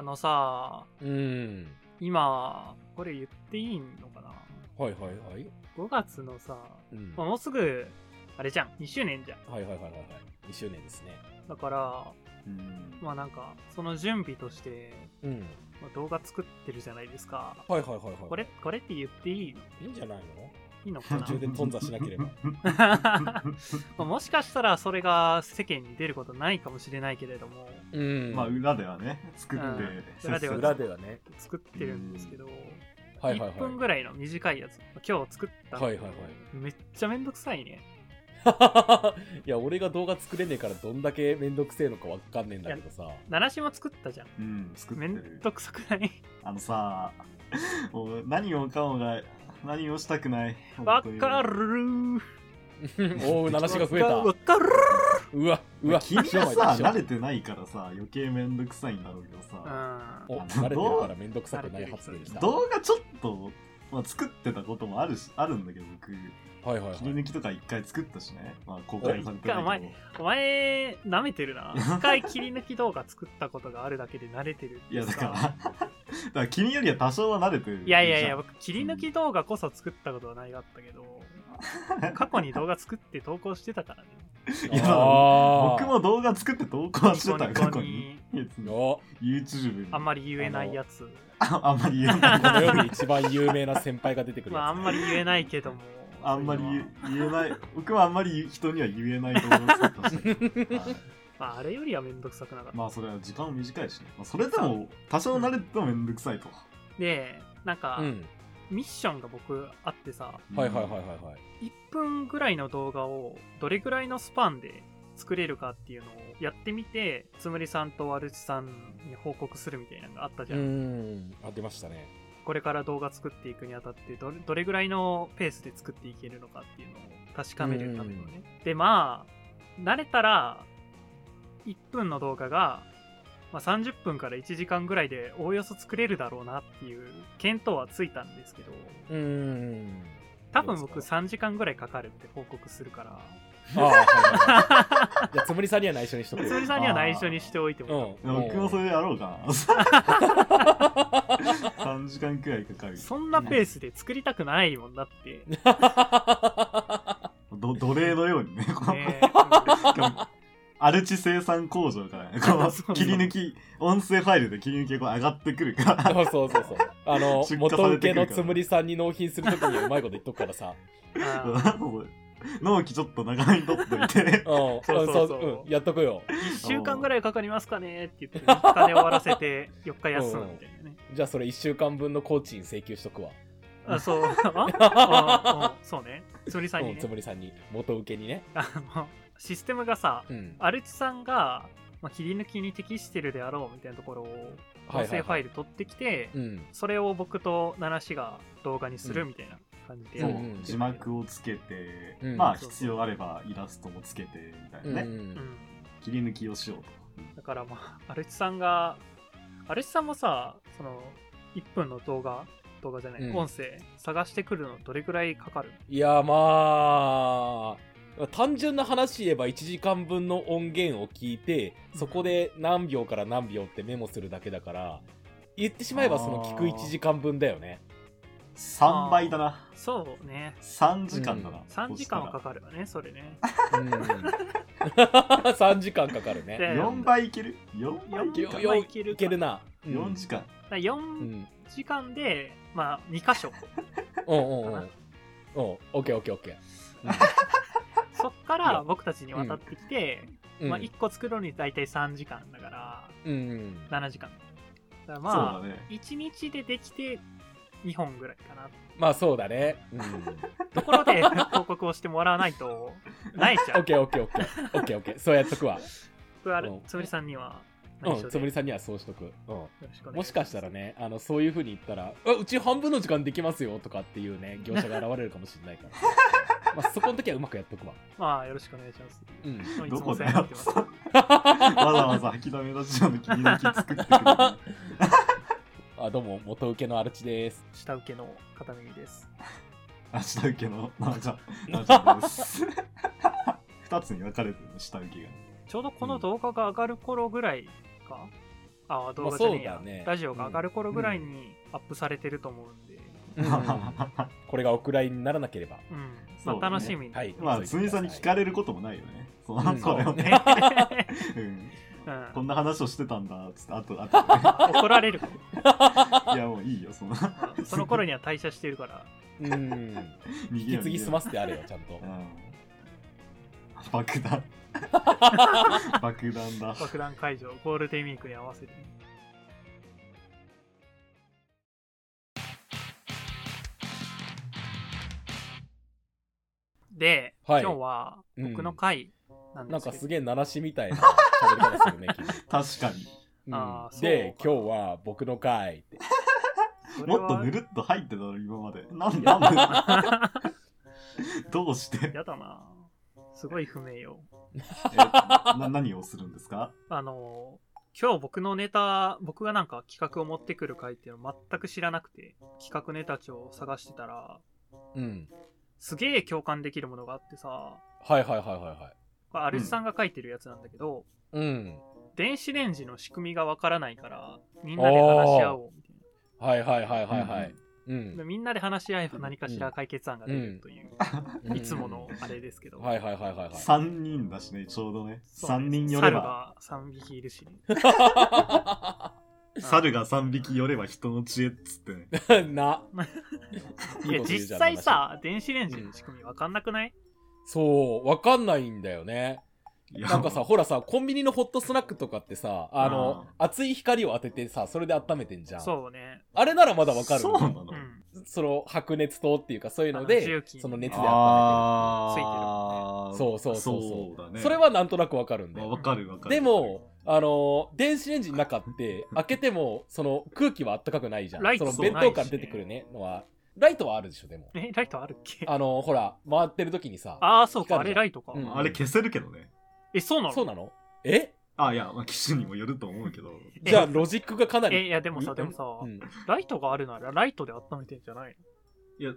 あのさ、うん。今、これ言っていいのかな？はいはいはい。?5 月のさ、うん。まあもうすぐ、あれじゃん、2周年じゃん。はいはいはいはいはい。2周年ですね。だから、うんまあなんか、その準備として、うん。まあ動画作ってるじゃないですか。はいはいはいはい。これ、これって言っていいいいんじゃないの？いいのかな？途中で頓挫しなければ。まあもしかしたらそれが世間に出ることないかもしれないけれども、うん。まあ裏ではね作って、うん裏では裏ではね。作ってるんですけど、はいはいはい。1分ぐらいの短いやつ、今日作ったんだけどはいはいはめっちゃめんどくさいね。いや、俺が動画作れねえからどんだけめんどくせえのかわかんねえんだけどさ。ナナシも作ったじゃん。うん作ってめんるどくさくない？あのさ もう何をかもが何をしたくない？わかるー。おお、話が増えた。わかるうわ、うわ、君はさ慣れてないからさ余計めんどくさいんだろうけどさ、ーお、慣れてるからめんどくさくない発言した。動画ちょっと、まあ、作ってたこともあるしあるんだけど僕はいはいはい。切り抜きとか一回作ったしね、まあ、公開されてないお一回けお前、舐めてるな。一回切り抜き動画作ったことがあるだけで慣れてるってどいやだからさ だから君よりは多少は慣れてる。いやいやいや、僕、切り抜き動画こそ作ったことはないかったけど、過去に動画作って投稿してたからね。いや僕も動画作って投稿してた過去に。YouTube に。あんまり言えないやつ。ああんまり言えない。この世に一番有名な先輩が出てくるまあ、あ。んまり言えないけども。あんまり言えない 僕はあんまり人には言えないと思いますはいまあ、あれよりはめんどくさくなかった。まあそれは時間も短いしね、まあ、それでも多少慣れてもめんどくさいと、で、なんか、うん。ミッションが僕あってさ、はいはいはいはいはい。1分ぐらいの動画をどれぐらいのスパンで作れるかっていうのをやってみて、つむりさんとワルチさんに報告するみたいなのがあったじうゃん。ん。あ、出ましたね。これから動画作っていくにあたってどれどれぐらいのペースで作っていけるのかっていうのを確かめるためのね。で、まあ、慣れたら1分の動画が、まあ、30分から1時間ぐらいでおおよそ作れるだろうなっていう見当はついたんですけど、うん。多分僕どうですか3時間ぐらいかかるって報告するから。じゃあ、つむりさんには内緒にしとくよ。つむりさんには内緒にしておいてもうん。僕もそれやろうかな。3時間くらいかかる。そんなペースで作りたくないもんだって。ど奴隷のようにねこの。ね。アルチ生産工場からねこの 切り抜き音声ファイルで切り抜きがこう上がってくるから。そうそうそうそう。あの元請けのつむりさんに納品するときにはうまいこと言っとくからさ。納期ちょっと長めに取っといて うん。そうそうそうそううんやっとくよ。1週間ぐらいかかりますかねって言って3日で終わらせて4日休むみたいなね。じゃあ、それ1週間分の工賃請求しとくわ。あ、そう。あそうね。つむりさんうん、にねつ。むりさんに。元請けにね。あの、システムがさ、うん。アルチさんが、まあ、切り抜きに適してるであろうみたいなところを音声ファイル取ってきて、うん。それを僕とナナシが動画にするみたいな感じで。そう。やる、うん。字幕をつけて、うん。まあ必要あればイラストもつけてみたいなね、うんうん。切り抜きをしようと。だからまあ、アルチさんが、アルチさんもさ、その、1分の動画、動画じゃない、うん。音声、探してくるのどれくらいかかるいや、まあ、単純な話言えば1時間分の音源を聞いて、そこで何秒から何秒ってメモするだけだから、言ってしまえばその聞く1時間分だよね。3倍だなそうね。3時間だな、3時間はかかかるわね、それね。うん。3時間かかるね。で4倍いける ?4 倍いけるか？よよいけるかいけるな。4時間だからう4ん。時間で、まあ、2箇所。うんうんうん。うん。オッケーオッケーオッケ そっから僕たちに渡ってきて、ー。まあ、1個作るのに大体3時間だから、うん。うん。7時間。だまあ、だね1日でできて2本ぐらいかな。まあそうだね。うん。ところで報告をしてもらわないと、ないちゃう。オッケーオッケーオッケー。オッケーオッケー。そうやっとくわ。僕あるうんつむりさんにはうん。つむりさんにはそうしとく。うん。よろしくお願いもしかしたらね、あの、そういう風に言ったら、あうち半分の時間できますよとかっていうね、業者が現れるかもしれないから。まあ、そこの時はうまくやっとくわ。まあよろしくお願いします。うん。どこだよ。わざわざ吐きだめラジオの切り抜き作ってくれるあ、どうも、元請けのアルチです。下請けの片耳です。あ下請けのなあちゃん なあちゃんです2つに分かれてるの下請けがちょうどこの動画が上がる頃ぐらいか、あ動画じゃねえや、ねラジオが上がる頃ぐらいにアップされてると思うんで、うんこれがお蔵入りにならなければ。うん。まあ楽しみに。はいまあ、つみさんに聞かれることもないよね。その、うんそれをね。ね。うんうんこんな話をしてたんだ、つって、あと、あと、怒られるか いや、もういいよ、その、ら。その頃には退社してるから。うん。逃引き継ぎ済ませてあれよ、ちゃんとう。ん爆弾。爆弾だ。爆弾解除、ゴールデンウィークに合わせて。で、はい今日は僕の回なんなんかすげえ鳴らしみたいな 喋り方するね、君。確かに。うんあーそうで、か今日は僕の回って。もっとぬるっと入ってたの、今まで。な んなんで どうして？やだなすごい不明よ。えな何をするんですか？あの、今日僕のネタ、僕がなんか企画を持ってくる回っていうのを全く知らなくて、企画ネタ帳を探してたら、うん。すげえ共感できるものがあってさ、はいはいはいはいはい。これアルスさんが書いてるやつなんだけど、うん。電子レンジの仕組みがわからないから、みんなで話し合おうみたいはいはいはいはいはい。うんな。でみんなで話し合えば何かしら解決案が出るという、うんいつものあれですけど、はいはいはいはいはい。?3 人だしね、ちょうどね。そうね3人寄れ猿ば。が3匹いるしね。猿が3匹寄れば人の知恵っつってね。な。いや、実際、さ、電子レンジの仕組みわかんなくない、そう、わかんないんだよね。なんかさ、ほらさ、コンビニのホットスナックとかってさ、あの、熱い光を当ててさ、それで温めてんじゃん。そうね。あれならまだわかるのそうなの、うん。その白熱灯っていうかそういうので重機その熱で温あついてるーそうそうそうそうそうだね。めてるそれはなんとなくわかるんだまあよわかるわかる。でもあの電子レンジの中って開けてもその空気はあったかくないじゃんその弁当から出てくるねのはライトはあるでしょでもえ、ライトあるっけ？あのほら回ってる時にさああ、そうか、あれライトか。うんあれ消せるけどね。え、そうなの？そうなの？え？あ、いや、まあ、機種にもよると思うけど。じゃあロジックがかなりえ、いや、でもさ、でもさ、うんライトがあるならライトで温めてんじゃないいや、違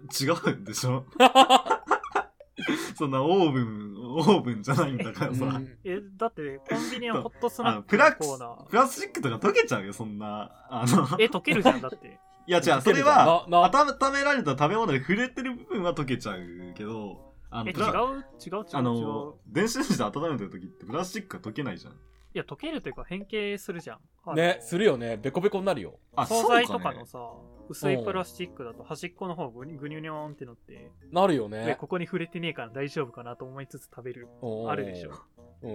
うんでしょ？そんなオーブン、オーブンじゃないんだからさ。うんえ、だって、コンビニのホットスナックあプラのコーナプラスチックとか溶けちゃうよ、そんな。あの、ー。え、溶けるじゃん、だって。いや、違う、それは、なな温められた食べ物で触れてる部分は溶けちゃうけど、あえ、の、違う違う違う違あうの。、電子レンジで温めてる時ってプラスチックが溶けないじゃん。いや、溶けるというか変形するじゃん。ねするよねベコベコになるよあ、惣菜そうかねとかのさ、薄いプラスチックだと端っこの方ぐにぐにゅにょってのって、なるよで、ねここに触れてねえから大丈夫かなと思いつつ食べる。あるでしょ。うん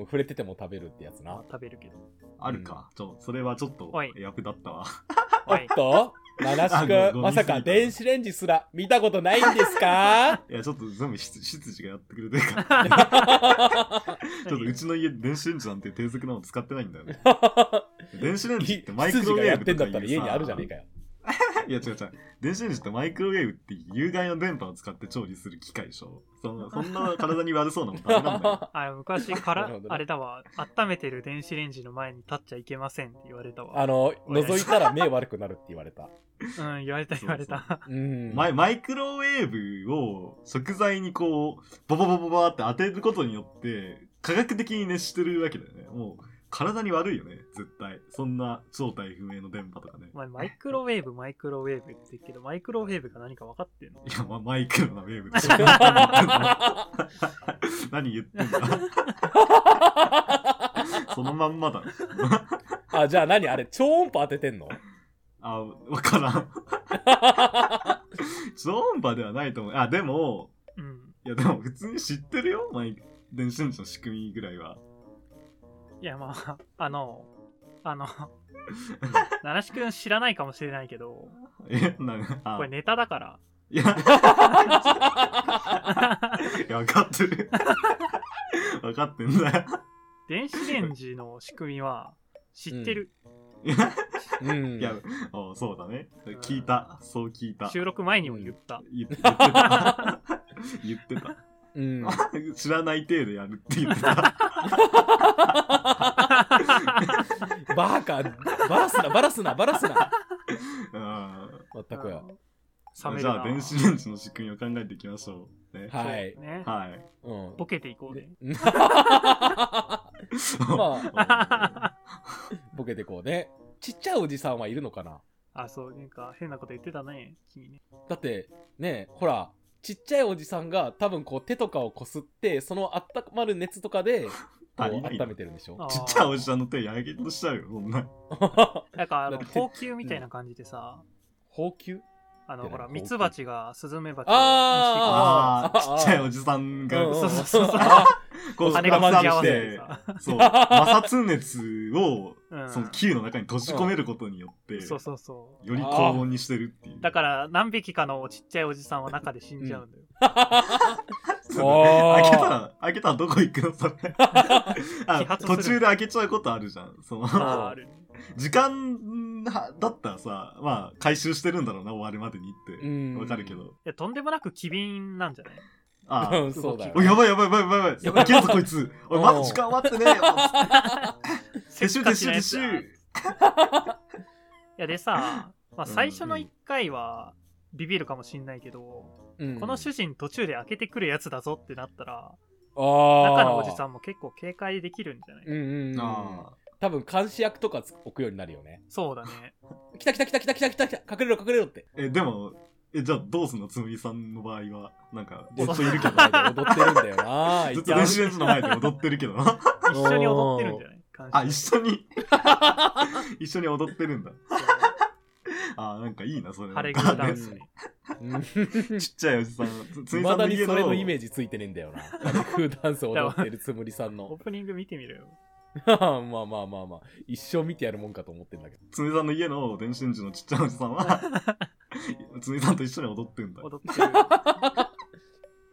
触れてても食べるってやつなまあ食べるけど。あるか。ちょ、それはちょっと役立ったわ。おっとナナシ君ごまさか電子レンジすら見たことないんですかいや、ちょっと全部執執事がやってくれてるから。ちょっとうちの家電子レンジなんて低俗なの使ってないんだよね。電子レンジってマイクロウェーブとかやってんだったら家にあるじゃねえかよ。いや違う違う。電子レンジってマイクロウェーブって有害な電波を使って調理する機械でしょ。そんな、そんな体に悪そうなのダメなんだよ。あ昔からあれだわ温めてる電子レンジの前に立っちゃいけませんって言われたわあの、覗いたら目悪くなるって言われた。うん言われた言われたうん。マイマイクロウェーブを食材にこう、ボボボボボって当てることによって、科学的に熱してるわけだよね。もう、体に悪いよね、絶対。そんな正体不明の電波とかねお。前マイクロウェーブマイクロウェーブって言うけどマイクロウェーブが何か分かってんの？いや、ま、マイクロなウェーブでしょ。何言ってんだ？そのまんまだ。あ、じゃあ何？あれ、超音波当ててんの？あ、わからん。超音波ではないと思う。あ、でも、うんいや、でも普通に知ってるよ、マイ電子レンジの仕組みぐらいは。いやまああのあの七志くん知らないかもしれないけどえ、なあこれネタだからいや、いや、分かってる。分かってんだよ。電子レンジの仕組みは知ってる、いや、うん。いやおそうだね。聞いた。そう聞いた。収録前にも言った、言言ってた。言ってた。うん。知らない体でやるって言ってた。バカ、バラすな、バラすな、バラすな。うんまったくよ。冷めるなじゃあ、電子レンジの仕組みを考えていきましょう。ね。はい。ねはい。うん。ボケていこうね まあ、ボケてこうね。ちっちゃいおじさんはいるのかな？あ、そう、なんか変なこと言ってたね、君ね。だって、ねほら、ちっちゃいおじさんが多分こう手とかをこすって、その温まる熱とかで、温めてるんでしょ？あちっちゃいおじさんの手やけどしちゃうよ、そんな。なんかあの、だって高級みたいな感じでさ、高級あの、ほら、ミツバチがスズメバチをあああ、ちっちゃいおじさんが、うんそうそうそうこう、羽が膨らま巻き合わせして そう、摩擦熱を、うんその球の中に閉じ込めることによって、そうそうそう。より高温にしてるっていう。だから、何匹かのちっちゃいおじさんは中で死んじゃうんだよ。開けたら、開けたらどこ行くのそれ。途中で開けちゃうことあるじゃん。その、ああるね。時間だったらさ、まあ、回収してるんだろうな、終わるまでにって。うんわかるけど。いや、とんでもなく機敏なんじゃない？ああうん、そうだよお、やばいやばいやばいやばいやばい。やばいいけるぞ、こいつ。おい、まだうん時間終わってねえよ。撤収撤収撤収。いや、でさ、まあ、最初の1回はビビるかもしんないけど、うんこの主人途中で開けてくるやつだぞってなったら、あー中のおじさんも結構警戒できるんじゃない、うんうんうんあ多分監視役とか置くようになるよねそうだね。来た来た来た来た来た来た来た隠れろ隠れろってーえ、でも、え、じゃあどうすんのつむりさんの場合は。なんか、ずずっっといるけど。踊ってるんだよな ずっと電子レンジの前で踊ってるけど。一緒に踊ってるんじゃない？あ、一緒に？一緒に踊ってるんだ。あ、なんかいいな、それ。晴れ着ダンスね。うんちっちゃいおじさん。つつむりさまだにんの家のそれのイメージついてねえんだよな。フーダンス踊ってるつむりさんのオ。ープニング見てみろよ。まあまあまあまあ。一生見てやるもんかと思ってんだけど。つさんの家の電子レンジのちっちゃいおじさんは、つさんと一緒に踊ってんだ。踊ってる。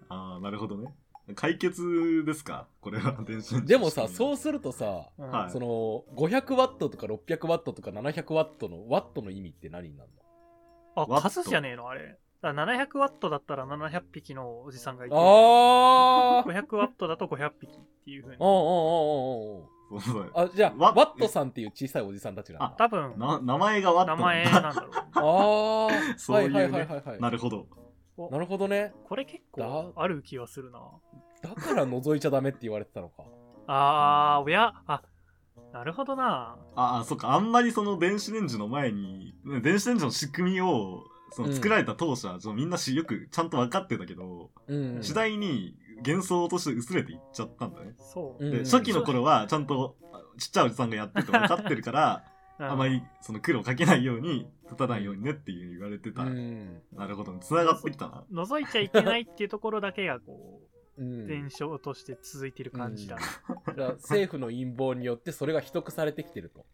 ああ、なるほどね。解決ですか？これは電子レンジ。でもさ、そうするとさ、うんはいその、500ワットとか600ワットとか700ワットのワットの意味って何になるあ、ワット数じゃねえの？あれ。だから700ワットだったら700匹のおじさんがいて、のあー500ワットだと500匹っていうふうに。おうおうおうおうおうそうそうあ、じゃあ、ワワットさんっていう小さいおじさんたちなんだ。多分、な名前がワット名前なんだろうね。あー、そういうねはいはいはいはい。なるほど。おなるほどね。これ結構ある気はするな。だから覗いちゃダメって言われてたのか。あー、おや、あ、なるほどな。ああ、そっか、あんまりその電子レンジの前に、ね電子レンジの仕組みを、そのうん作られた当初は、みんなしよくちゃんと分かってたけど、うん。次第に幻想として薄れていっちゃったんだね。そう。うんで、初期の頃はちゃんとちっちゃいおじさんがやってて分かってるから、うんあまりその苦労かけないように、立たないようにねっていう言われてた。うん。なるほど、繋がってきたな。覗いちゃいけないっていうところだけがこう、うん。伝承として続いてる感じだ。だから政府の陰謀によってそれが秘匿されてきてると。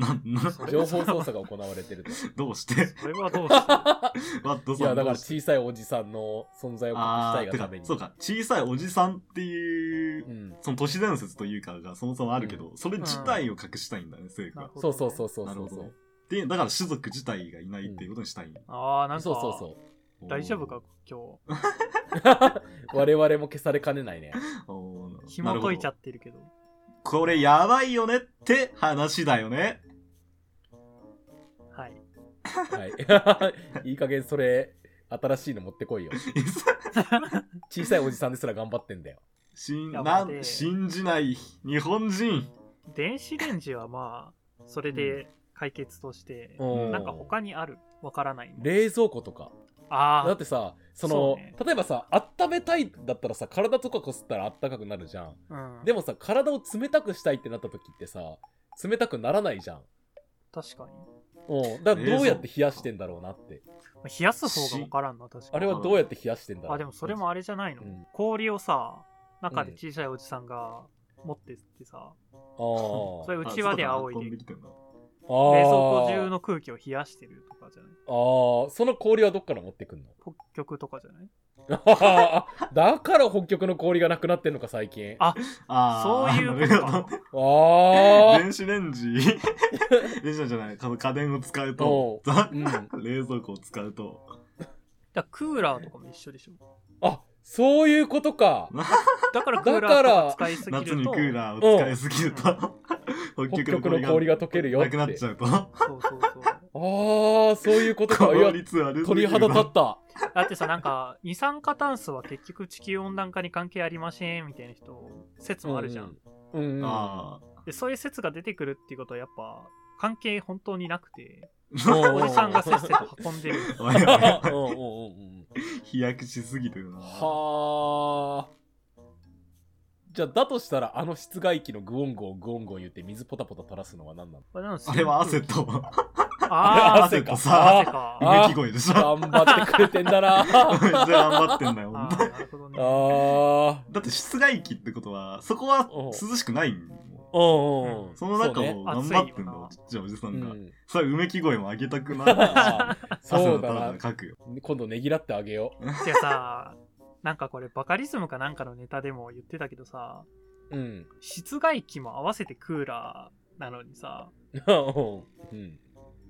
な、な、それ情報操作が行われてると。どうして？それはどうして？ワットさんいや、だから小さいおじさんの存在を隠したいがために。そうか、小さいおじさんっていうう、ん。その都市伝説というかがそもそもあるけど、それ自体を隠したいんだね、政府は。そうそうそうそうそうそうなるほどね。で、だから種族自体がいないっていうことにしたいんだ。ああ、なんか、そうそうそう。大丈夫か、今 我々も消されかねないね。紐解いちゃってるけどこれやばいよねって話だよね。はい。はい。いい加減それ、新しいの持ってこいよ。小さいおじさんですら頑張ってんだよ。信ないん信じない日本人。電子レンジはまあ、それで解決として、うんなんか他にある？わからないの冷蔵庫とか。ああだっ、てさ、そのね例えばさ、温めたいだったらさ、体とかこすったら温かくなるじゃん。うん。でもさ、体を冷たくしたいってなった時ってさ、冷たくならないじゃん。確かに。うん。だからどうやって冷やしてんだろうなって。まあ冷やす方がわからんな、確かに。あれはどうやって冷やしてんだろう。あ、でもそれもあれじゃないの、うん。氷をさ、中で小さいおじさんが持ってってさ、ああ。それうちわで仰いで、冷蔵庫中の空気を冷やしてるとかじゃない？あー。その氷はどっから持ってくんの？北極とかじゃない？だから北極の氷がなくなってんのか最近。ああそういうことか。なるほどあ電子レンジ。電子レンジじゃない、この家電を使うと。う。ん。冷蔵庫を使うと、だクーラーとかも一緒でしょ。あそういうことか。だからクーラーとか使いすぎ夏にるとクーラーを使いすぎると、北極の氷が溶けるよって。なくなっちゃうと、そうそうそうああそういうことか。いや鳥る肌立った。だってさなんか二酸化炭素は結局地球温暖化に関係ありませんみたいな人説もあるじゃん、うん。うんあでそういう説が出てくるっていうことはやっぱ関係本当になくて、おおじさんがせっせと運んでる。おいおいおい。うんうんうんうん。飛躍しすぎてるな。はあ。じゃあ、だとしたら、あの室外機のグオンゴングオンゴン言って水ポタポタ垂らすのは何なの？これなんあれは汗。と、あ汗か汗とさ汗、か。あうめき声でしょ。頑張ってくれてんだな。めっちゃ頑張ってんだよ、あほんと。あだって室外機ってことは、そこは涼しくないんよあ。うんうん。その中を頑張ってんだちっちゃいおじさが。うんん。それうめき声も上げたくなるし。そうた。だ書くよ。今度ねぎらってあげよじゃあさ、なんかこれバカリズムかなんかのネタでも言ってたけどさ、う。うん。室外機も合わせてクーラーなのにさ、うん。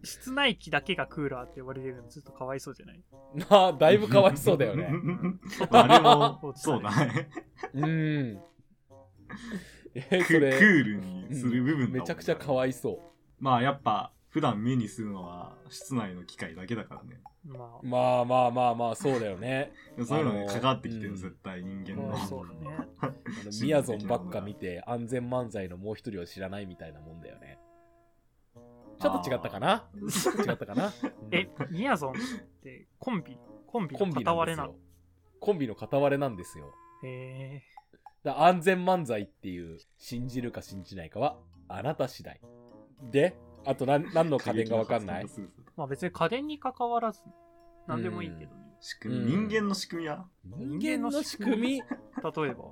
室内機だけがクーラーって呼ばれてるのずっとかわいそうじゃない？なあ、だいぶかわいそうだよね。あれも、そうだね。うん。えクそれクールにする部分だもんめちゃくちゃかわいそまあやっぱ、普段目にするのは室内の機械だけだからね。まあう。、まあまあまあまあ、そうだよね。そういうのにあのかかってきてる、うん絶対人間のまあ。そうだね。あのみやぞんばっか見て安全漫才のもう一人を知らないみたいなもんだよね。ちょっと違ったかな？違ったかな？う んえ、みやぞんってコンビ、コンビのコンビ片割れなの？コンビの片割れなんですよ。へだ安全漫才っていう信じるか信じないかはあなた次第。で、あと何何の家電がわかんない？ーまあ別に家電に関わらず、なんでもいいけどね。仕組み、うん。人間の仕組みは？人間の仕組み？例えば。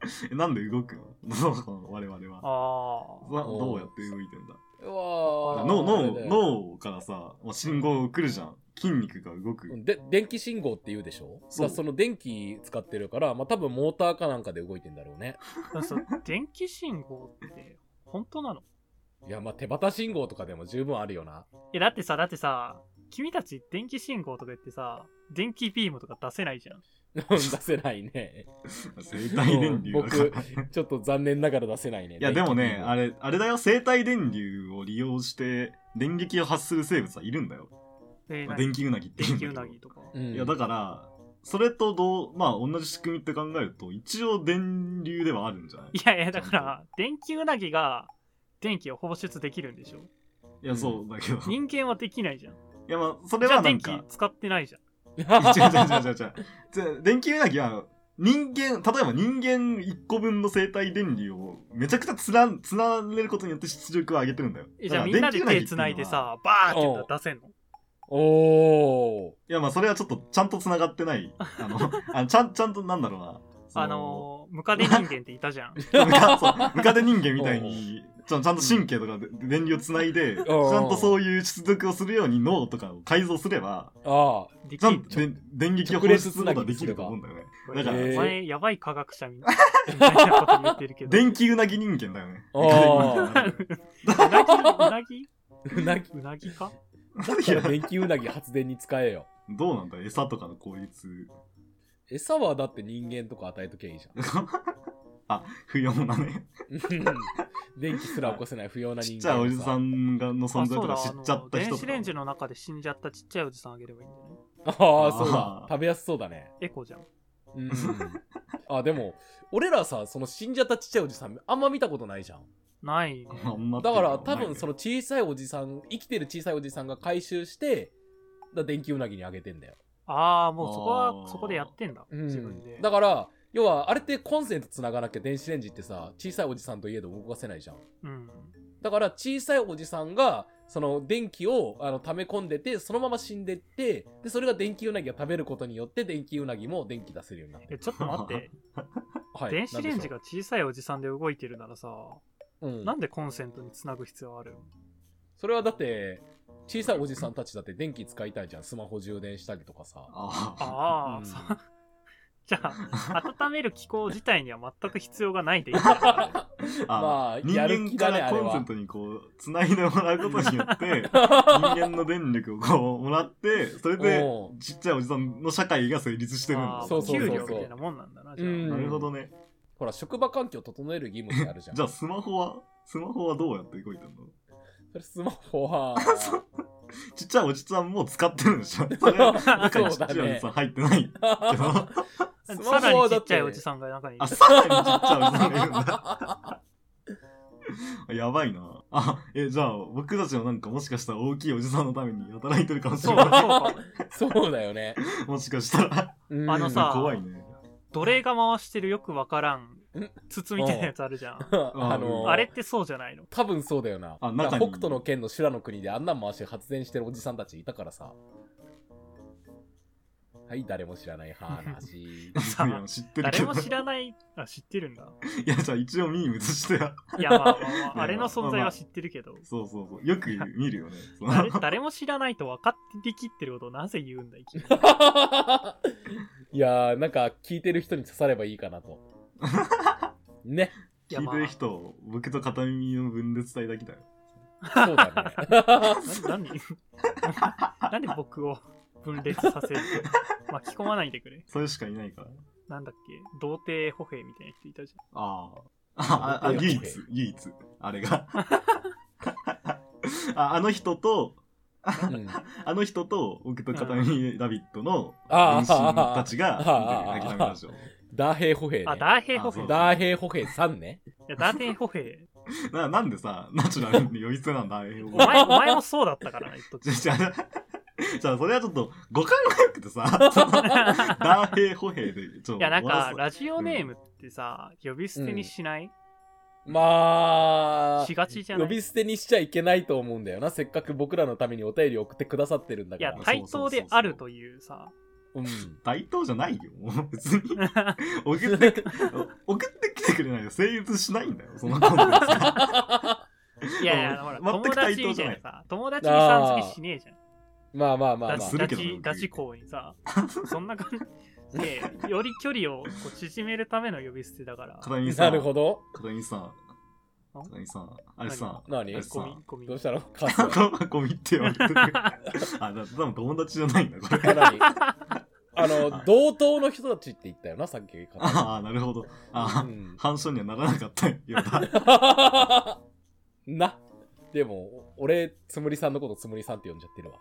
えなんで動くの？我々は。あなどうやって動いてんだ？うわー。脳、脳、脳からさ、もう信号送るじゃん。筋肉が動く。で電気信号って言うでしょ？そう。そその電気使ってるから、まあ、多分モーターかなんかで動いてんだろうね。あ。そう。電気信号って本当なの？いやまあ手旗信号とかでも十分あるよな。え、だってさ、だってさ、君たち電気信号とか言ってさ、電気ビームとか出せないじゃん。出せないね。生体電流だから僕ちょっと残念ながら出せないね。いやでもね、あれれ、あれだよ、生体電流を利用して電撃を発する生物はいるんだよ。えまあ電気うなぎって言電うんだけど。気うなぎとか。いやだから、それとどう、まあ同じ仕組みって考えると、一応電流ではあるんじゃない？いやいや、だから、電気うなぎが電気を放出できるんでしょ？いや、そうだけど。い人間はできないじゃん。や、まあ、それじゃあ電気はなんか、使ってないじゃん。違う違う違う違う違う。じゃあ電気うなぎは、人間、例えば人間1個分の生体電流をめちゃくちゃつな、つなれることによって出力を上げてるんだよ。えじゃあだからみんなで手繋いで。さ、バーって言ったら出せんの？おーいや、まあそれはちょっとちゃんと繋がってない。あの、あのちゃん、ちゃんとなんだろうな。そあのー、ムカデ人間っていたじゃん。ムカそうムカデ人間みたいに、ちゃんと神経とかで電流をつないで、ちゃんとそういう出力をするように脳とかを改造すれば、あちゃんとで電撃を放出することができると思うんだよね。だから、お前、やばい科学者みたいなこと言ってるけど。電気うなぎ人間だよね。うなぎ？うなぎ？うなぎ。うなぎか？電気うなぎ発電に使えよ。どうなんだ餌とかの効率。餌はだって人間とか与えときゃいいじゃん あ、不要なね。う ん電気すら起こせない不要なちっ人間ちゃいおじさんがの存在とかあ知っちゃった人とか。電子レンジの中で死んじゃったちっちゃいおじさんあげればいいんだよね。ああそうあだー食べやすそうだねエコじゃん。うん あでも俺らさその死んじゃったちっちゃいおじさんあんま見たことないじゃんないね。あんまってだから多分その小さいおじさん生きてる小さいおじさんが回収してだ電気うなぎにあげてんだよ、ああ、もうそこは、そこでやってんだ。うん自分で。だから要はあれってコンセントつながなきゃ電子レンジってさ小さいおじさんといえど動かせないじゃん。うん。だから小さいおじさんがその電気をあの溜め込んでてそのまま死んでってでそれが電気うなぎが食べることによって電気うなぎも電気出せるようになってえ、ちょっと待って。はい。電子レンジが、が小さいおじさんで動いてるならさ、うん、なんでコンセントにつなぐ必要ある？それはだって小さいおじさんたちだって電気使いたいじゃん。スマホ充電したりとかさ。ああ。ああ、うん。そじゃあ、温める機構自体には全く必要がないでいい。まあ人間気からコンセントにこう、繋いでもらうことによって、人間の電力をこう、もらって、それでちっちゃいおじさんの社会が成立してるんだ。あーそうそうそう。そう給料みたいなもんなんだな、じゃあ。うん。なるほどね。ほら職場環境整える義務ってあるじゃん。じゃあスマホはスマホはどうやって動いてんの？それスマホはちっちゃいおじさんも使ってるんでしょ？それ、中にちっちゃいおじさん入ってないけど。スさらにちっちゃいおじんさんが中にいあ、る。さらにちっちゃいおじさんがいるんだ。やばいな。あ、え、じゃあ、僕たちもなんかもしかしたら大きいおじさんのために働いてるかもしそうそうれない。かもそうだよね。もしかしたら。うんあのさ怖いね。奴隷が回してるよくわからんん筒みたいなやつあるじゃんあのあれってそうじゃないの？多分そうだよな。あ北斗の剣の修羅の国であんなん回して発電してるおじさんたちいたからさ。はい、誰も知らない話。知ってる。誰も知らないあ知ってるんだ いや、じゃあ一応ミームとしては。いやまあまあまあ あれの存在は知ってるけどそうそうそう。よく見るよね。誰誰も知らないと分かってきってることをなぜ言うんだいきなりいやー、なんか聞いてる人に刺さればいいかなと。ね。聞いてる人、僕と片耳の分裂体だけだよ。そうだね。な 何なんで僕を分裂させる巻き込まないでくれそれしかいないから。なんだっけ？童貞歩兵みたいな人いたじああ。あ、あ、あ唯一、唯一、あれが。ああの人と、うんあの人と、僕と片耳ラビットのあ分ー身たちが、諦めラジオ。ダーヘイ歩兵ねゃんあ。ダーヘイ歩兵あそうダーヘイ歩兵さんね。いやダーヘイ歩兵 ななんでさ、ナチュラルに呼び捨てなんだ、あれ。お前お前もそうだったからな一時 じゃあ、じゃあ、じゃあそれはちょっと、語感が良くてさ、ダーヘイ歩兵で、ちょっと。いやなんかラジオネームってさ呼び捨てにしない、まあ、しがちじゃない？呼び捨てにしちゃいけないと思うんだよな。せっかく僕らのためにお便りを送ってくださってるんだから。いや対等であるというさうん。対等じゃないよ、もう別に。送って、送ってきてくれないと成立しないんだよ、そのコンテンツが。いやいやほら全く友達み対等じゃない友達にさん付けしねえじゃん。まあまあまあまあダ。するけどチダチ公にさ。そんな感じ。でより距離をこう縮めるための呼び捨てだから。片耳さ、なんるほど。片耳さん、片耳さん、あれさ、何？あれさ。ゴミ、ゴミ。どうしたの？カス。ゴミって言われてる。あ、だ多分友達じゃないんだ、これ。何あの、同等の人たちって言ったよな、さっき。ああ、なるほど。ああ、うん反証にはならなかったよ。な。でも、俺、つむりさんのことつむりさんって呼んじゃってるわ。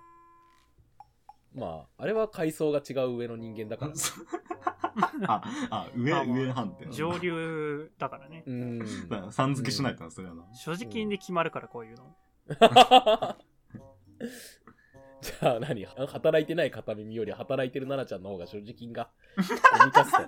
まあ、あれは階層が違う上の人間だから。あ、あ、上、まあまあ上判定。上流だからねうん。さん付けしないとな、それはな。所持金で決まるからこういうの じゃあ何？働いてない片耳より働いてる奈々ちゃんの方が所持金が？満たすと。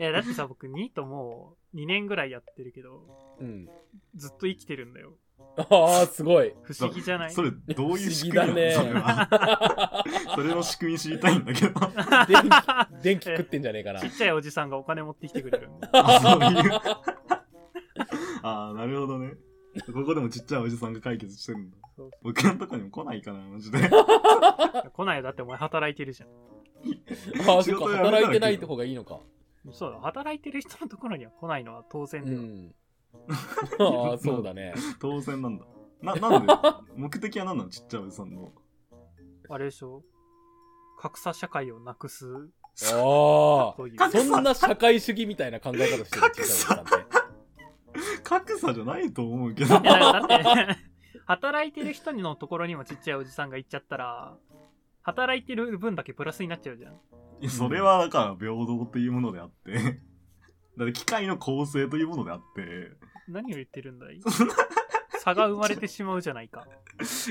いやだってさ僕ニートもう2年ぐらいやってるけどうん。ずっと生きてるんだよああ、すごい。不思議じゃない？それ、どういう仕不思組み？なの議だねそれは。それの仕組み知りたいんだけど。電気、電気食ってんじゃねえかなちっ。ちゃいおじさんがお金持ってきてくれるんだあ、そういう。ああ、なるほどね。ここでもちっちゃいおじさんが解決してるんだそう。僕のとこにも来ないかな、マジで。来ないよだってお前働いてるじゃんああ、そっか、働いてないって方がいいのか。そうだ働いてる人のところには来ないのは当然うだよ、ん。ああ、そうだね。当然なんだ。な、なんで、目的は何なの？ちっちゃいおじさんの。あれでしょ？格差社会をなくすあというあ、そんな社会主義みたいな考え方してる格小差さいおじさんって。格差じゃないと思うけど。いやだって働いてる人のところにもちっちゃいおじさんが行っちゃったら働いてる分だけプラスになっちゃうじゃん。いやそれはだから平等というものであって、だから機械の構成というものであって、何を言ってるんだい？差が生まれてしまうじゃないか。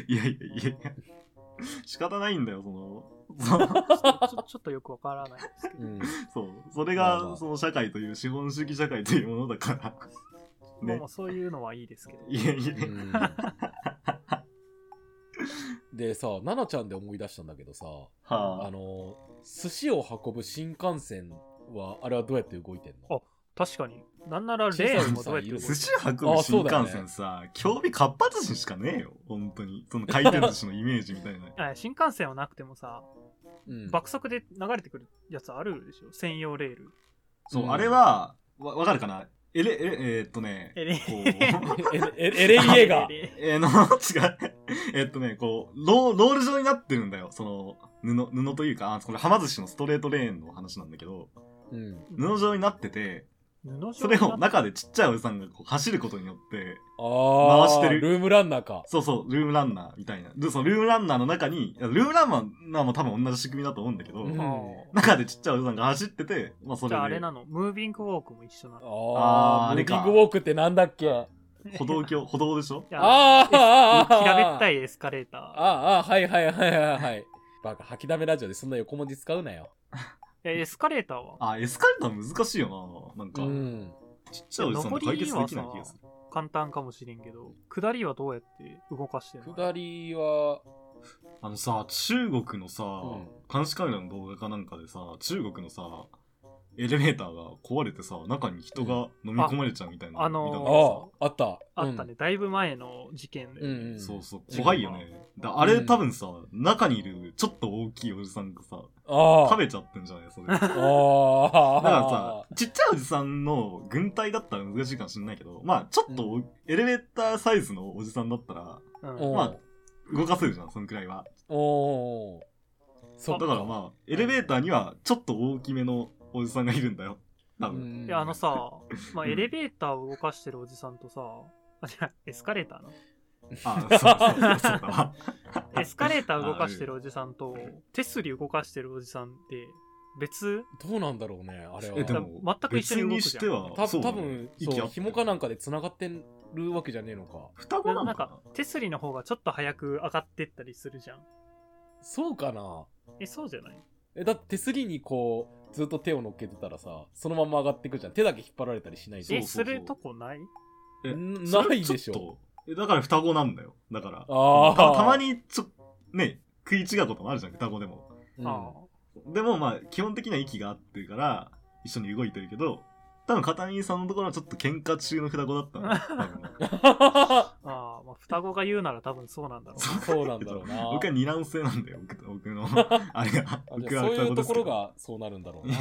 いやいやいやいや、仕方ないんだよ、その、ちょっとちょっとよくわからないですけど、うん。そう。それがその社会という資本主義社会というものだから。まあねまあ。そういうのはいいですけど。いやいや、うん。でさ、奈々ちゃんで思い出したんだけどさ、はあ、あの、寿司を運ぶ新幹線は、あれはどうやって動いてんの？確かに。なんならレーンもどうやって動いて 寿司を運ぶ新幹線さ、興味かっぱ寿司しかねえよ、本当に。その回転寿司のイメージみたいな。あ新幹線はなくてもさうん。爆速で流れてくるやつあるでしょ？専用レール。そう、うん。あれは、わ、わかるかな？エレ、エレ、えーっとね、エレこう、えエエレイエガー。えー、の、違う。えっとね、こう、ロー、ロール状になってるんだよ。その、布、布というか、あこれ、はま寿司のストレートレーンの話なんだけど、うん。布状になってて、それを中でちっちゃいおじさんがこう走ることによって、ああ、回してる。ルームランナーか。そうそう、ルームランナーみたいな。で、そのルームランナーの中に、ルームランナーも多分同じ仕組みだと思うんだけど、うん。あ中でちっちゃいおじさんが走ってて、まあそれで。じゃああれなの？ムービングウォークも一緒なの？ああ、ムービングウォークってなんだっけ？歩道橋、歩道でしょ？あーあーあー平べったいエスカレーター。あああはいはいはいはいはい。バカ吐きだめラジオでそんな横文字使うなよいや、エスカレーターはあ、エスカレーター難しいよな。なんうか、んちっちゃいおじさんで解決できない気がする。簡単かもしれんけど、下りはどうやって動かしてんの下りはあのさ、中国のさ、ん監視カメラの動画かなんかでさ、中国のさ、エレベーターが壊れてさ、中に人が飲み込まれちゃうみたいな。ああのー見たこあああった。あったね、だいぶ前の事件で。うんうん。そうそう、怖いよね。だあれ多分さ、中にいるちょっと大きいおじさんがさ、ああ食べちゃってんじゃない？それ。だかああらさ、ちっちゃいおじさんの軍隊だったら難しいかもしれないけど、まあちょっとおエレベーターサイズのおじさんだったら、うん。おまあ動かせるじゃん、そのくらいは。おー。そっだからまあ、エレベーターにはちょっと大きめのおじさんがいるんだよ。多分。いや、あのさ、まあ、うん。エレベーターを動かしてるおじさんとさ、あ、じゃエスカレーターな。あ、そうそうそうそうだわ。エスカレーター動かしてるおじさんと、手すり動かしてるおじさんって、別？どうなんだろうねあれは。え、でも、全く一緒に動くじゃん。別にしては、たそうだね多分息合って。そう紐かなんかで繋がってるわけじゃねえのか。双子なな？んかのかな、手すりの方がちょっと早く上がってったりするじゃん。そうかな。え、そうじゃない？えだって手すりにこうずっと手を乗っけてたらさそのまま上がってくじゃん。手だけ引っ張られたりしないとえ、するとこない？えないでしょ。えだから双子なんだよ。だから。あー。たたまに、ちょ、ね、食い違うこともあるじゃん、双子でも。うん。あでもまあ、基本的には息が合ってるから、一緒に動いてるけど、多分片見さんのところはちょっと喧嘩中の双子だった あ、ああ、まあ、双子が言うなら多分そうなんだろう。そうなんだろうな僕は二卵性なんだよ、僕僕の。あれが。あ僕じゃあそういうところが。がそうなるんだろうな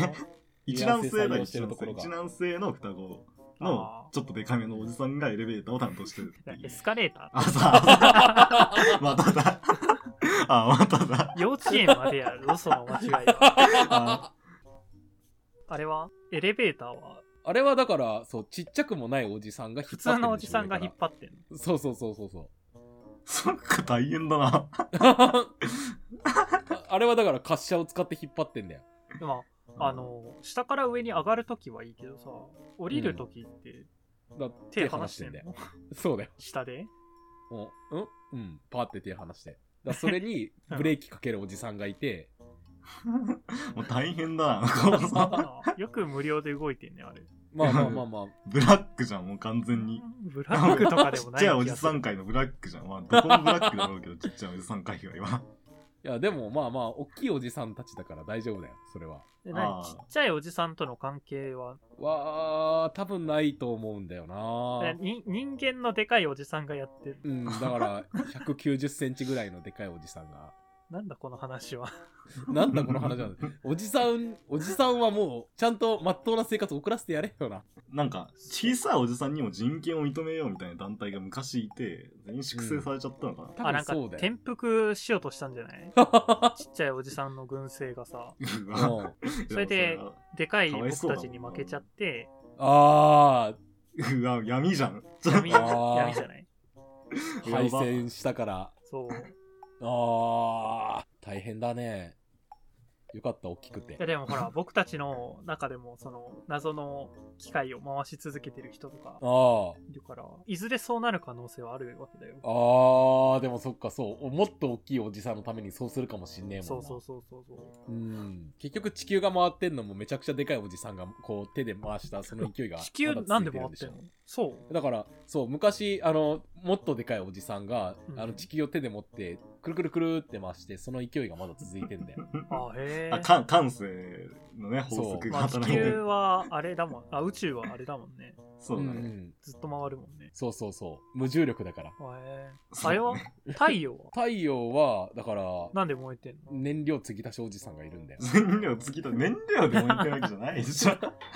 一卵性だ一卵性。一卵性の双子あのー、ちょっとデカめのおじさんがエレベーターを担当してるエスカレータあ、さあ、まただ。あ、まただ。ー幼稚園までやる？その間違いは。ああれは？エレベーターはあれはだからそうちっちゃくもないおじさんが引っ張って普通のおじさんが引っ張ってんの。張そうそうそうそうそう。そっか、大変だな。あれはだから滑車を使って引っ張ってんだよ。でも、あの、下から上に上がるときはいいけどさ、降りるときってだ手離してんだよ。の？そうだよ。下で？うんうん？うん。パーって手離して。だそれにブレーキかけるおじさんがいてもう大変だな、このさ。ああよく無料で動いてんね、あれ。まあまあまあまあ ブラックじゃん、もう完全に。ブラックとかでもないちっちゃいおじさん界のブラックじゃん。まあ、どこもブラックだろうけど、ちっちゃいおじさん界隈は。いやでもまあまあ大きいおじさんたちだから大丈夫だよそれはでああ何ちっちゃいおじさんとの関係は、わー多分ないと思うんだよなえに人間のでかいおじさんがやってる。うんだから190センチぐらいのでかいおじさんがなんだこの話は。なんだこの話なんだおじさんおじさんはもうちゃんとまっとうな生活を送らせてやれよな。なんか、小さいおじさんにも人権を認めようみたいな団体が昔いて、全員粛清されちゃったのかな。多あ、なんかそうだよ。転覆しようとしたんじゃない？ちっちゃいおじさんの軍勢がさ、それででかい僕たちに負けちゃって、あそれはうわ、闇じゃん。闇闇じゃない？ー敗戦したから。そう。あー大変だね。よかった大きくて。いやでもほら、僕たちの中でも、その、謎の機械を回し続けてる人とかああいるから、いずれそうなる可能性はあるわけだよ。あーでもそっかそう。もっと大きいおじさんのためにそうするかもしんねえもんな。そうそうそうそうそう。うん。結局地球が回ってんのもめちゃくちゃでかいおじさんがこう手で回したその勢いが地球なんで回ってんの？そう。だからそう昔あのもっとでかいおじさんが、うん。あの地球を手で持ってくるくるくるって回してその勢いがまだ続いてんだよ あ、へえ。あ、か感性のね、法則がまあ、地働いて球る。はあれだもん。あ、宇宙はあれだもんね。そうだね。んずっと回るもんね。そうそうそう無重力だからへえ。あれは太陽は？太陽はだからなんで燃えてんの？燃料継ぎ足しおじさんがいるんだよ燃料尽きた。燃料で燃えてるわけじゃないでしょ。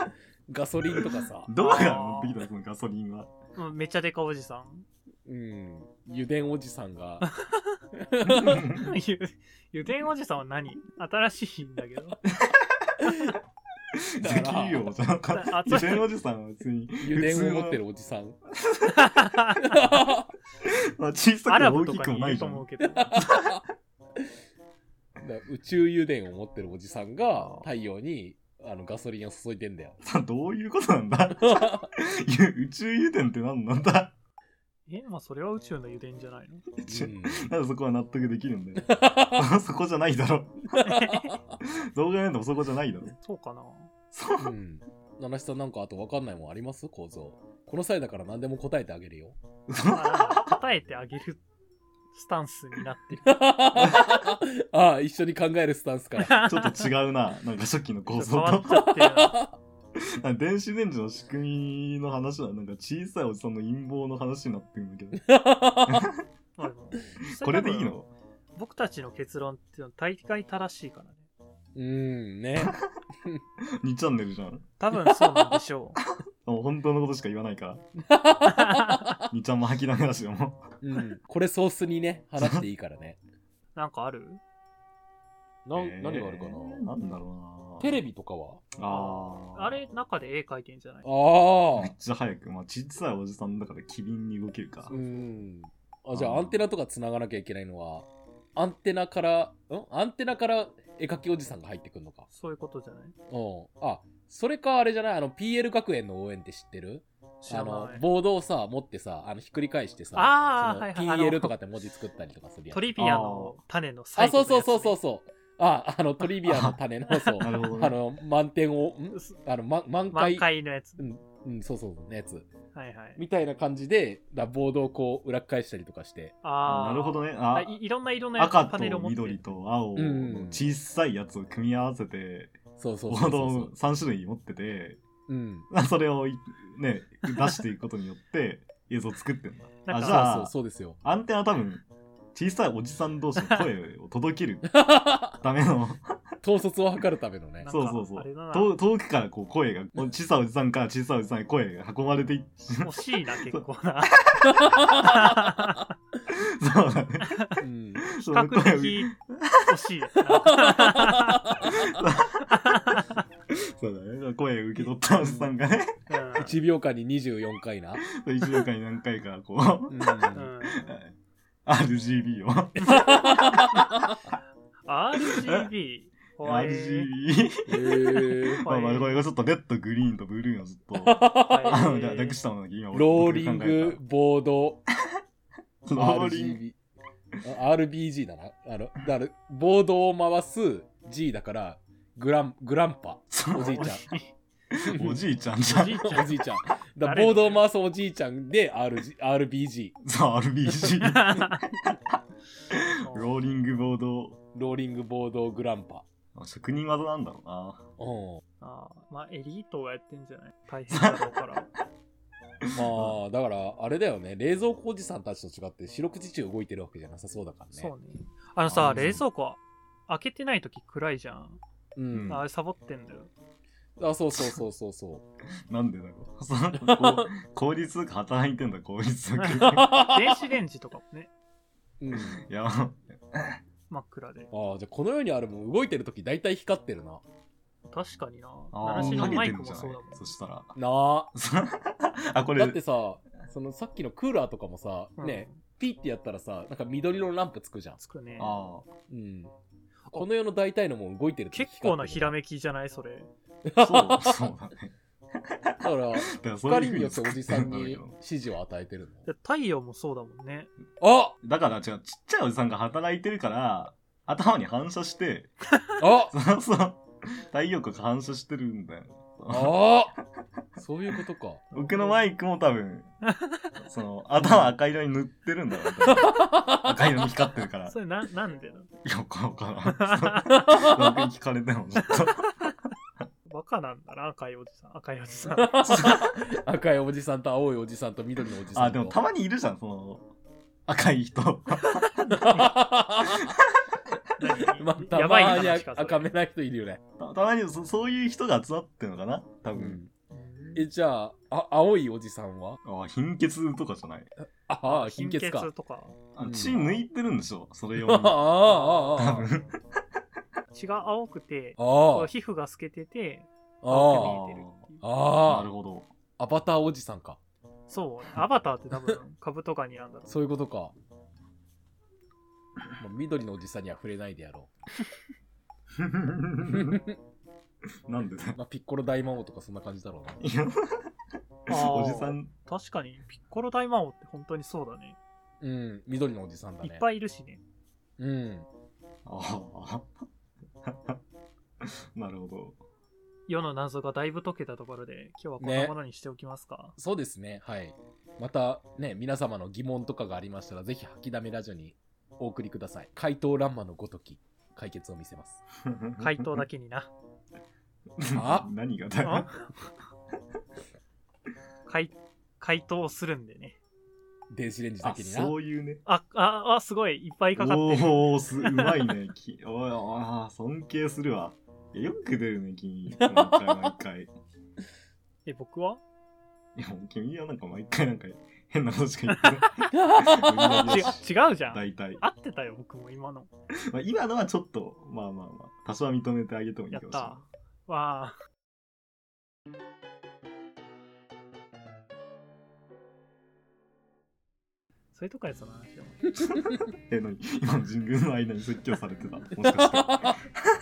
ガソリンとかさどこから持ってきたのそのガソリンは。うんめっちゃでかおじさん。うん油田おじさんが ゆ油田おじさんは何？新しいんだけど。石油王じゃなかった。あ油田おじさんは別に。油田を持ってる。るおじさん まあ、小さアラくて大きくブとかにいもないと思うけど。宇宙油田を持ってるおじさんが太陽にあのガソリンを注いでんだよどういうことなんだ？宇宙油田って何なんだ？え、まあそれは宇宙の油田じゃないの？なんでそこは納得できるんだよ。そこじゃないだろ。動画読んでもそこじゃないだろ。そうかなそう。うん。七七さんなんかあと分かんないもんあります？構造。この際だから何でも答えてあげるよ。あ答えてあげるスタンスになってる。ああ、一緒に考えるスタンスから。ちょっと違うな。なんか初期の構変造と 電子レンジの仕組みの話はなんか小さいおじさんの陰謀の話になってるんだけど。これでいいの？僕たちの結論っていうのは大概正しいからね。うん、ね。?2 チャンネルじゃん。多分そうなんでしょもう本当のことしか言わないから。う。2ちゃんも吐きながらしよもうん。これソースにね、話していいからね。なんかある？なう。何があるかな、えーなんだろうな。テレビとかは？あーあれ、中で絵描いてんじゃない？あめっちゃ早く。まあ、ちっちゃいおじさんだから機敏に動けるかあ。。うん。あ、じゃあアンテナとか繋がなきゃいけないのは、アンテナから、ん？アンテナから絵描きおじさんが入ってくんのか。そういうことじゃない？うん。あ、それかあれじゃない？あの、PL 学園の応援って知ってる？あのボードをさ、持ってさ、あの、ひっくり返してさ、あーそのはいはいあの PL とかって文字作ったりとかするやつ。トリビアの種のあ、最後そうのやつねそうそうそうそう。あ、あの、トリビアの種の、そう。あの、満点を、ん？あの、ま、満開？満開のやつ。うん、うん、そうそう、のやつ。はいはい。みたいな感じで、だボードをこう、裏返したりとかして。ああ。なるほどね。ああいいろんな色のやつ赤と緑と青うん小さいやつを組み合わせて、そうそうボードをそうそうそう。3種類持ってて、うん。それをいね、出していくことによって 映像を作ってんだ。あ、なんかじゃあそうそう、そうですよ。アンテナは多分、小さいおじさん同士の声を届ける ための、統率を図るためのねそうそうそう遠遠くからこう声が、小さいおじさんから小さいおじさんに声が運ばれていっ欲しいな、結構な。そうだね。比うん。その較声を的欲しいな。そうだね。声を受け取ったおじさんがね、うん1秒間に24回な。1秒間に何回かこう、うん。うん RGB を、RGB。RGB、えー、まあまあこれがちょっとレッド、グリーンとブルーのずっと、はいあの、略したものだけ今俺 ローリング、ボード、ローリ RBG だな。あの、だから、ボードを回す G だから、グラン、グランパ。おじいちゃん。おじいちゃんじゃん。おじいちゃんおじいちゃん。だボードを回すおじいちゃんで RG RBG。そう、RBG。ローリングボード、ローリングボードグランパ。職人技なんだろうな。うん。あーまあ、エリートがやってんじゃない？大変だろうから。まあ、だから、あれだよね。冷蔵庫おじさんたちと違って、四六時中動いてるわけじゃなさそうだからね。そうね。あのさ、冷蔵庫開けてない時暗いじゃん。うん。あれサボってんだよ。あ、そうそうそうそうそ なんでだろう。そのこう効率よく働いてんだ、効率よく。い 電子レンジとかもね、う。うん。や、真っ暗で。ああ、じゃあこの世にあるもん動いてる時大体光ってるな。確かにな。あ鳴らしのそうだもん。そしたら。なあ。あ、これ、だってさ、そのさっきのクーラーとかもさ、うんね、ピッてやったらさ、なんか緑色のランプつくじゃん。つくね。あうん。この世の大体のもん動いてる時結構なひらめめきじゃない？それ。あ、そう、そうだね。だから、光によっておじさんに指示を与えてるで太陽もそうだもんね。あだから違う、ちっちゃいおじさんが働いてるから、頭に反射して、あそうそう、太陽光が反射してるんだよ。あそういうことか。僕のマイクも多分、その、頭赤色に塗ってるんだろう赤色に光ってるから。いそれな、なんでなの？や、わかんわからん。僕に聞かれても、ちょっと。バカなんだな、赤いおじさん。赤いおじさん。赤いおじさんと青いおじさんと緑のおじさんと。あ、でもたまにいるじゃん、その、赤い人。何？まあ、たやばいまに赤めな人いるよね。たたまにそそういう人が集まってるのかな多分。うんえ、じゃあ、あ、青いおじさんは？あ貧血とかじゃない。ああ、貧血か。とか。血抜いてるんでしょそれ用ああ、に。ああ、ああ。多分。血が青くて、皮膚が透けてて、青あく見えてるっていう。あ。なああ。るほど。アバターおじさんか。そう。アバターって多分、カブトガニなんだろう。そういうことか。もう緑のおじさんには触れないでやろ なんでだう。まあ、ピッコロ大魔王とかそんな感じだろうな。おじさん確かに、ピッコロ大魔王って本当にそうだね。うん、緑のおじさんだね。いっぱいいるしね。うん。ああ なるほど世の謎がだいぶ解けたところで、今日はこんなものにしておきますか？そうですね。はい。またね、皆様の疑問とかがありましたら、ぜひ吐きだめラジオにお送りください。怪盗乱魔のごとき、解決を見せます。回答だけにな。あ 何がだよあ？回回答するんでね。電子レンジだあけにな？そういうねあ、あ、あ、すごい、いっぱいかかってる。おおすうまいねきおいあー尊敬するわよく出るね君 毎回毎回いえ、僕は？やもう君はなんか毎回なんか変なことしか言ってない 違う違うじゃん。大体、合ってたよ、僕も今の。まあ、今のはちょっとまあまあまあ多少は認めてあげてもいいかもしれないた。わあ。そういうとこやつの話だもん。え、何？今の神宮の間に説教されてた？もしかして。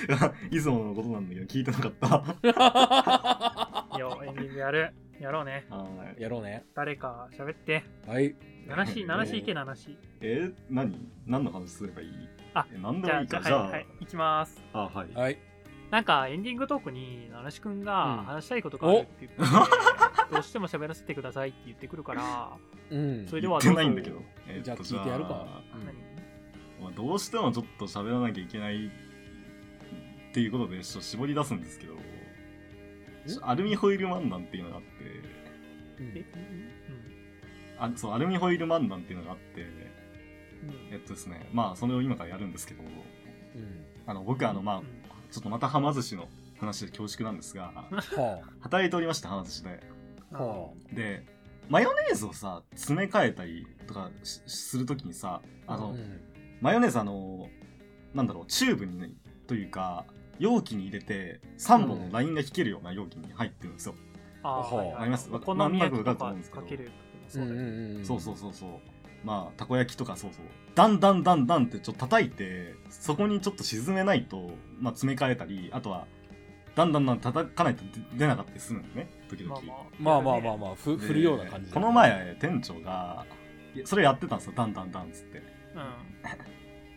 いつものことなんだけど、聞いてなかった。いや、エンディングやる。やろうね。はい。やろうね。誰か喋って。はい。七し、七しいけ、七し。えー、何？何の話すればいい？あえ、何でじゃあ、もいいか。じゃあ、じゃあ、はい、はい。いきます。あ、はい。はい。なんか、エンディングトークに、七しくんうんが話したいことがあるって言ってて、どうしても喋らせてくださいって言ってくるから、うん。それで言ってはどうぞないんだけど。えーじゃあ聞いてやるか。うんまあどうしてもちょっと喋らなきゃいけないっていうことで、ちょっと絞り出すんですけど、アルミホイル漫談っていうのがあって、うんえ、あそう、アルミホイル漫談っていうのがあって、えっとですね、まあ、それを今からやるんですけど、うん。あの、僕、あの、まあうん、ちょっとまたはま寿司の話で恐縮なんですが、は働いておりました、はま寿司で。で、マヨネーズをさ、詰め替えたりとかしするときにさ、ああ。の、うん。マヨネーズあの、なんだろう、チューブにね、というか、容器に入れて3本のラインが引けるような容器に入ってるんですよ。あーはいはいあります？お好み焼きとなんとなくわかか思うんですけどかける。うんそう。そうそうそうそう。まあ、たこ焼きとかそうそう。だんだんだんだんってちょっと叩いて、そこにちょっと沈めないと、まあ、詰め替えたり、あとは、だんだんだん叩かないと出出なかったりするんだよね、時々。まあまあ。まあまあ振るような感じだこの前、店長が、それやってたんですよ、ダンダンダンっつって。あ。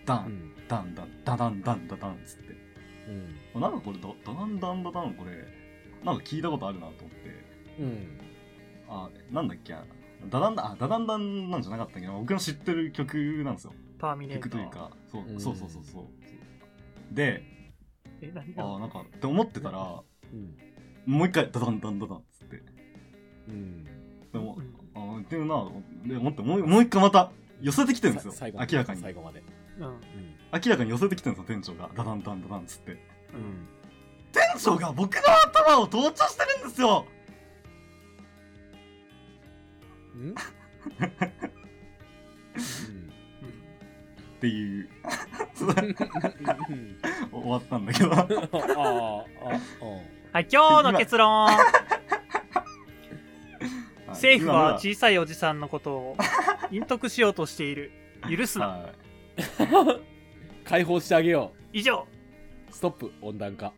ダン、うん。ダンダン、ダダンダンダダンっつって。うん。なんかこれダ、ダダンダンダダンこれ、なんか聞いたことあるなと思って。うん。あ、なんだっけダダンダン、あ、ダダンダンなんじゃなかったけど、僕の知ってる曲なんですよ。ターミネーター。曲というか、そううんそうそうそうそう。で、え、何あなんか、って思ってたら、うん。もう一回、ダダンダンダダンっつって。うん。でもうん、あっていうな、で、思って、もうもう一回また、寄せてきてるんですよ。明らかに。最後まで。うん。うん。明らかに寄せてきてるんですよ、店長が。ダダンダンダダンっつって。う。うんん。店長が僕の頭を盗聴してるんですようん？うん。っていう、うん終わったんだけど。ああ、あ、うん。はい、今日の結論。政府は今小さいおじさんのことを隠匿しようとしている。許すな。はい解放してあげよ以上。う。ストップ、温暖化。